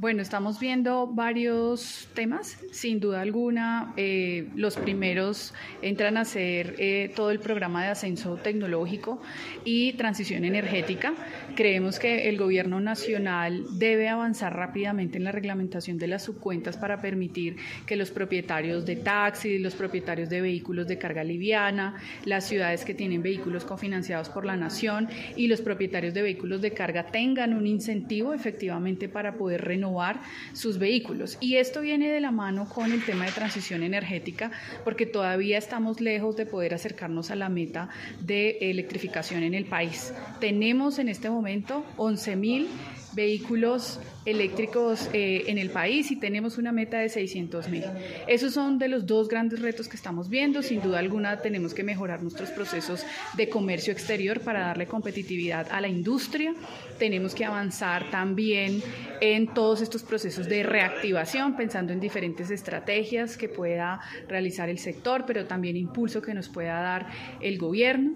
Bueno, estamos viendo varios temas, sin duda alguna. Eh, los primeros entran a ser eh, todo el programa de ascenso tecnológico y transición energética. Creemos que el gobierno nacional debe avanzar rápidamente en la reglamentación de las subcuentas para permitir que los propietarios de taxis, los propietarios de vehículos de carga liviana, las ciudades que tienen vehículos cofinanciados por la nación y los propietarios de vehículos de carga tengan un incentivo efectivamente para poder renovar sus vehículos. Y esto viene de la mano con el tema de transición energética, porque todavía estamos lejos de poder acercarnos a la meta de electrificación en el país. Tenemos en este momento 11 mil vehículos eléctricos eh, en el país y tenemos una meta de 600 mil. Esos son de los dos grandes retos que estamos viendo. Sin duda alguna tenemos que mejorar nuestros procesos de comercio exterior para darle competitividad a la industria. Tenemos que avanzar también en todos estos procesos de reactivación, pensando en diferentes estrategias que pueda realizar el sector, pero también impulso que nos pueda dar el gobierno.